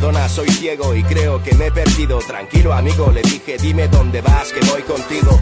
Perdona, soy ciego y creo que me he perdido. Tranquilo, amigo, le dije, dime dónde vas, que voy contigo.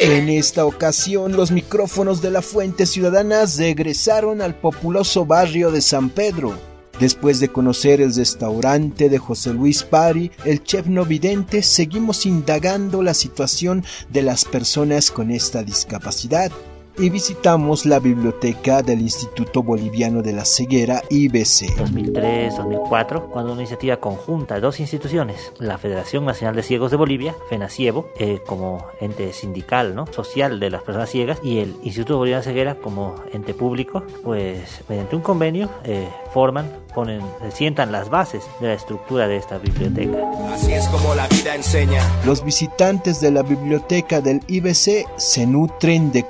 En esta ocasión, los micrófonos de la Fuente Ciudadana regresaron al populoso barrio de San Pedro. Después de conocer el restaurante de José Luis Pari, el chef no vidente, seguimos indagando la situación de las personas con esta discapacidad y visitamos la biblioteca del Instituto Boliviano de la Ceguera, IBC. 2003-2004, cuando una iniciativa conjunta de dos instituciones, la Federación Nacional de Ciegos de Bolivia, FENACIEBO, eh, como ente sindical, ¿no? social de las personas ciegas, y el Instituto Boliviano de la Ceguera como ente público, pues mediante un convenio eh, forman, ponen, sientan las bases de la estructura de esta biblioteca. Así es como la vida enseña. Los visitantes de la biblioteca del IBC se nutren de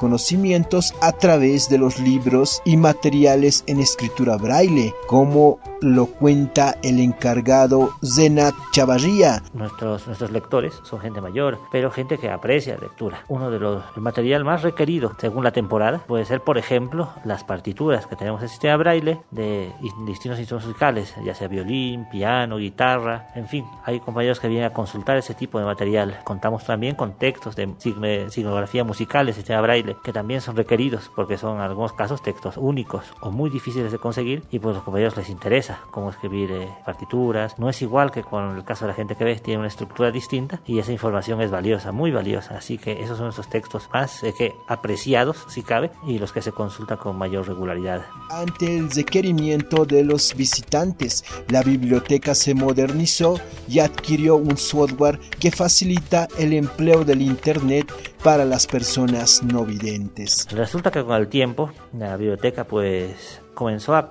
a través de los libros y materiales en escritura braille, como lo cuenta el encargado Zenat Chavarría. Nuestros, nuestros lectores son gente mayor, pero gente que aprecia lectura. Uno de los materiales más requeridos según la temporada puede ser, por ejemplo, las partituras que tenemos en el sistema braille de distintos instrumentos musicales, ya sea violín, piano, guitarra, en fin, hay compañeros que vienen a consultar ese tipo de material. Contamos también con textos de signografía musical del sistema braille que también son requeridos porque son en algunos casos textos únicos o muy difíciles de conseguir y pues los compañeros les interesa cómo escribir eh, partituras. No es igual que con el caso de la gente que ve, tiene una estructura distinta y esa información es valiosa, muy valiosa. Así que esos son esos textos más eh, que apreciados, si cabe, y los que se consultan con mayor regularidad. Ante el requerimiento de los visitantes, la biblioteca se modernizó y adquirió un software que facilita el empleo del Internet para las personas no videntes. Resulta que con el tiempo la biblioteca pues comenzó a,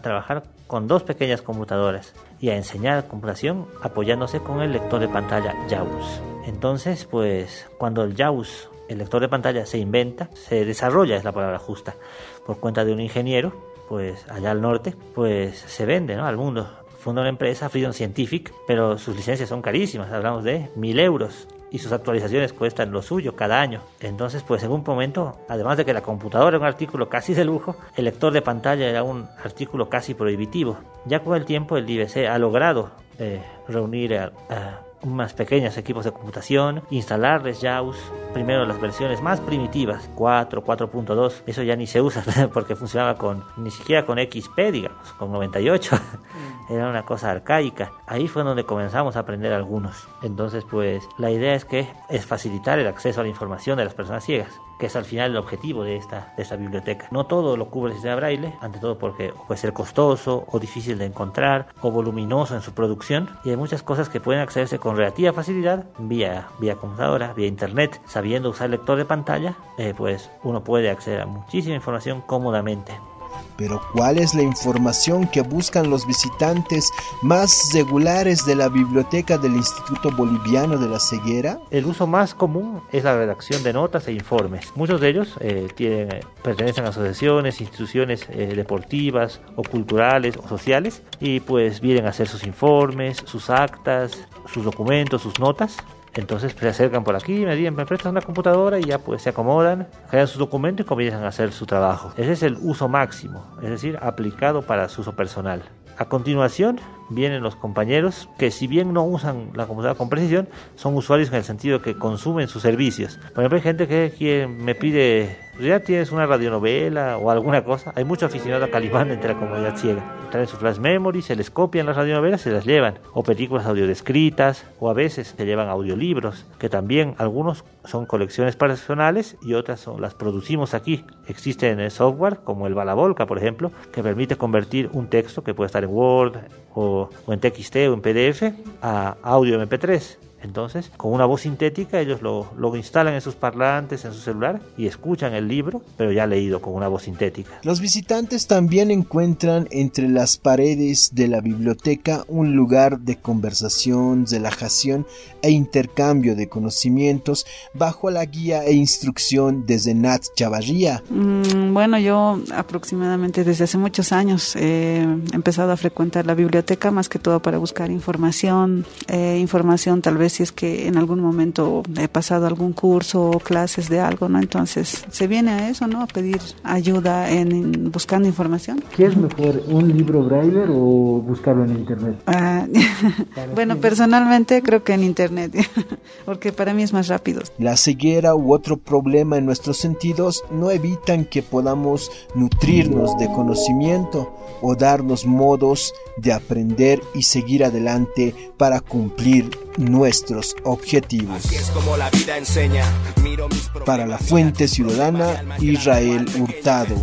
trabajar con dos pequeñas computadoras y a enseñar computación apoyándose con el lector de pantalla JAWS. Entonces pues cuando el JAWS, el lector de pantalla se inventa, se desarrolla es la palabra justa, por cuenta de un ingeniero pues allá al norte, pues se vende al mundo. Funda una empresa, Freedom Scientific, pero sus licencias son carísimas, hablamos de mil euros y sus actualizaciones cuestan lo suyo cada año. Entonces, pues en un momento, además de que la computadora era un artículo casi de lujo, el lector de pantalla era un artículo casi prohibitivo. Ya con el tiempo el IBC ha logrado eh, reunir a más pequeños equipos de computación, instalarles JAWS, primero las versiones más primitivas, 4, 4.2, eso ya ni se usa porque funcionaba con, ni siquiera con XP, digamos, con 98, mm. Era una cosa arcaica. Ahí fue donde comenzamos a aprender algunos. Entonces, pues la idea es que es facilitar el acceso a la información de las personas ciegas que es al final el objetivo de esta, de esta biblioteca. No todo lo cubre el sistema braille, ante todo porque puede ser costoso o difícil de encontrar o voluminoso en su producción y hay muchas cosas que pueden accederse con relativa facilidad vía, vía computadora, vía internet, sabiendo usar lector de pantalla, eh, pues uno puede acceder a muchísima información cómodamente. Pero ¿cuál es la información que buscan los visitantes más regulares de la biblioteca del Instituto Boliviano de la Ceguera? El uso más común es la redacción de notas e informes. Muchos de ellos eh, pertenecen a asociaciones, instituciones eh, deportivas o culturales o sociales y pues vienen a hacer sus informes, sus actas, sus documentos, sus notas entonces pues, se acercan por aquí, me, me prestan una computadora y ya pues se acomodan, crean sus documentos y comienzan a hacer su trabajo. Ese es el uso máximo, es decir, aplicado para su uso personal. A continuación vienen los compañeros que si bien no usan la computadora con precisión, son usuarios en el sentido que consumen sus servicios. Por ejemplo, hay gente que me pide ya tienes una radionovela o alguna cosa. Hay mucho aficionado a Calimán entre la comunidad ciega. Traen su flash memory, se les copian las radionovelas, se las llevan. O películas audiodescritas, o a veces se llevan audiolibros, que también algunos son colecciones personales y otras son, las producimos aquí. Existe en el software, como el Balabolca, por ejemplo, que permite convertir un texto que puede estar en Word o, o en TXT o en PDF a audio MP3 entonces, con una voz sintética, ellos lo, instalan en sus parlantes, en su celular, y escuchan el libro, pero ya leído con una voz sintética. Los visitantes también encuentran entre las paredes de la biblioteca un lugar de conversación, relajación e intercambio de conocimientos bajo la guía e instrucción desde Nat Chavarría. Mm, bueno, yo aproximadamente desde hace muchos años he empezado a frecuentar la biblioteca más que todo para buscar información, eh, información tal vez si es que en algún momento he pasado algún curso o clases de algo, ¿no? Entonces se viene a eso, ¿no? A pedir ayuda en, buscando información. ¿Qué es mejor, un libro braille o buscarlo en internet? Ah, bueno, personalmente creo que en internet, porque para mí es más rápido. La ceguera u otro problema en nuestros sentidos no evitan que podamos nutrirnos de conocimiento o darnos modos de aprender y seguir adelante para cumplir nuestros objetivos. Para la Fuente Ciudadana, Israel Hurtado.